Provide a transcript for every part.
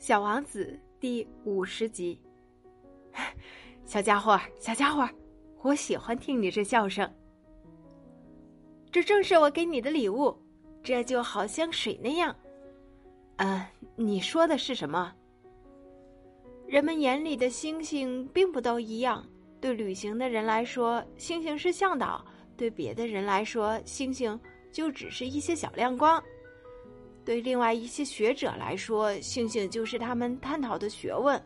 小王子第五十集。小家伙，小家伙，我喜欢听你这笑声。这正是我给你的礼物，这就好像水那样。嗯，你说的是什么？人们眼里的星星并不都一样。对旅行的人来说，星星是向导；对别的人来说，星星就只是一些小亮光。对另外一些学者来说，星星就是他们探讨的学问；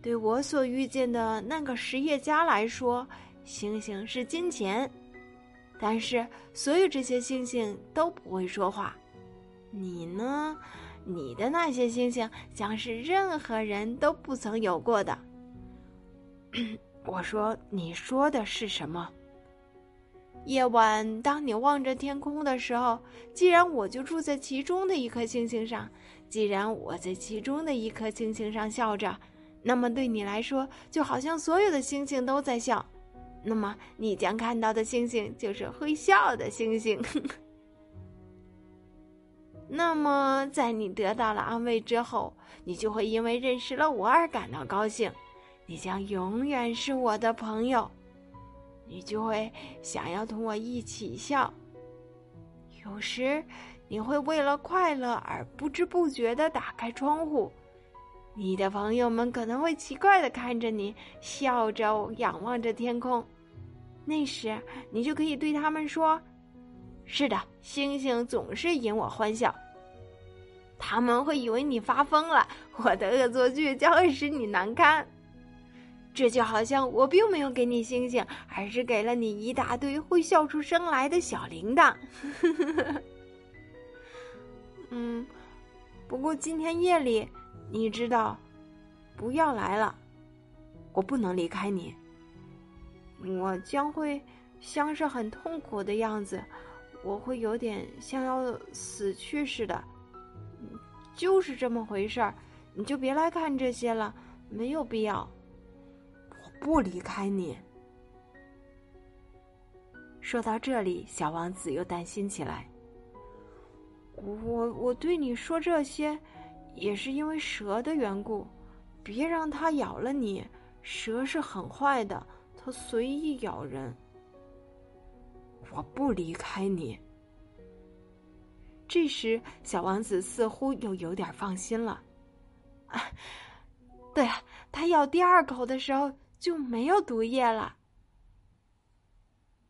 对我所遇见的那个实业家来说，星星是金钱。但是，所有这些星星都不会说话。你呢？你的那些星星，将是任何人都不曾有过的。我说：“你说的是什么？”夜晚，当你望着天空的时候，既然我就住在其中的一颗星星上，既然我在其中的一颗星星上笑着，那么对你来说，就好像所有的星星都在笑。那么，你将看到的星星就是会笑的星星。那么，在你得到了安慰之后，你就会因为认识了我而感到高兴。你将永远是我的朋友，你就会想要同我一起笑。有时，你会为了快乐而不知不觉的打开窗户，你的朋友们可能会奇怪的看着你，笑着仰望着天空。那时，你就可以对他们说：“是的，星星总是引我欢笑。”他们会以为你发疯了，我的恶作剧将会使你难堪。这就好像我并没有给你星星，而是给了你一大堆会笑出声来的小铃铛。嗯，不过今天夜里，你知道，不要来了，我不能离开你。我将会像是很痛苦的样子，我会有点像要死去似的。就是这么回事儿，你就别来看这些了，没有必要。不离开你。说到这里，小王子又担心起来。我我对你说这些，也是因为蛇的缘故。别让它咬了你，蛇是很坏的，它随意咬人。我不离开你。这时，小王子似乎又有点放心了。啊，对了，他咬第二口的时候。就没有毒液了。